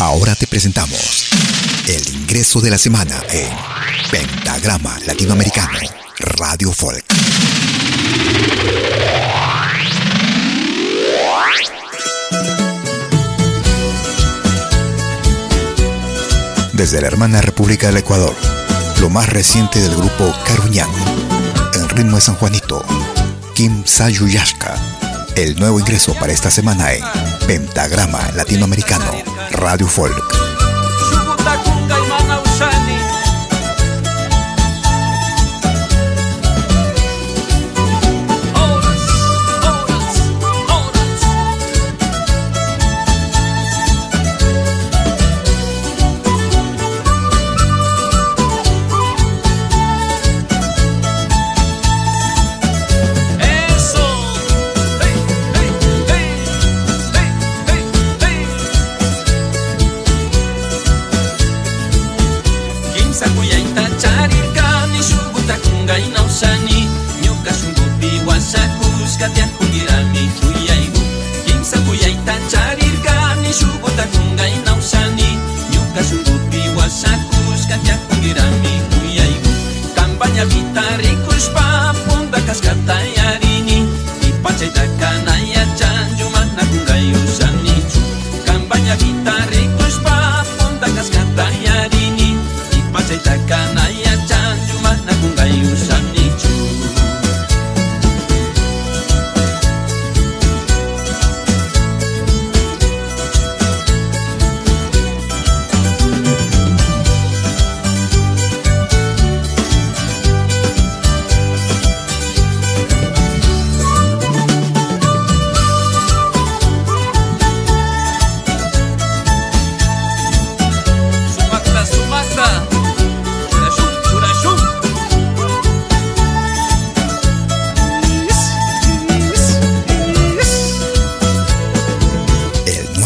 Ahora te presentamos el ingreso de la semana en Pentagrama Latinoamericano Radio Folk. Desde la hermana República del Ecuador, lo más reciente del grupo Caruñán, en ritmo de San Juanito, Kim Sayuyashka, el nuevo ingreso para esta semana en Pentagrama Latinoamericano Radio Folk. Zacatecas.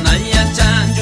なんやちゃん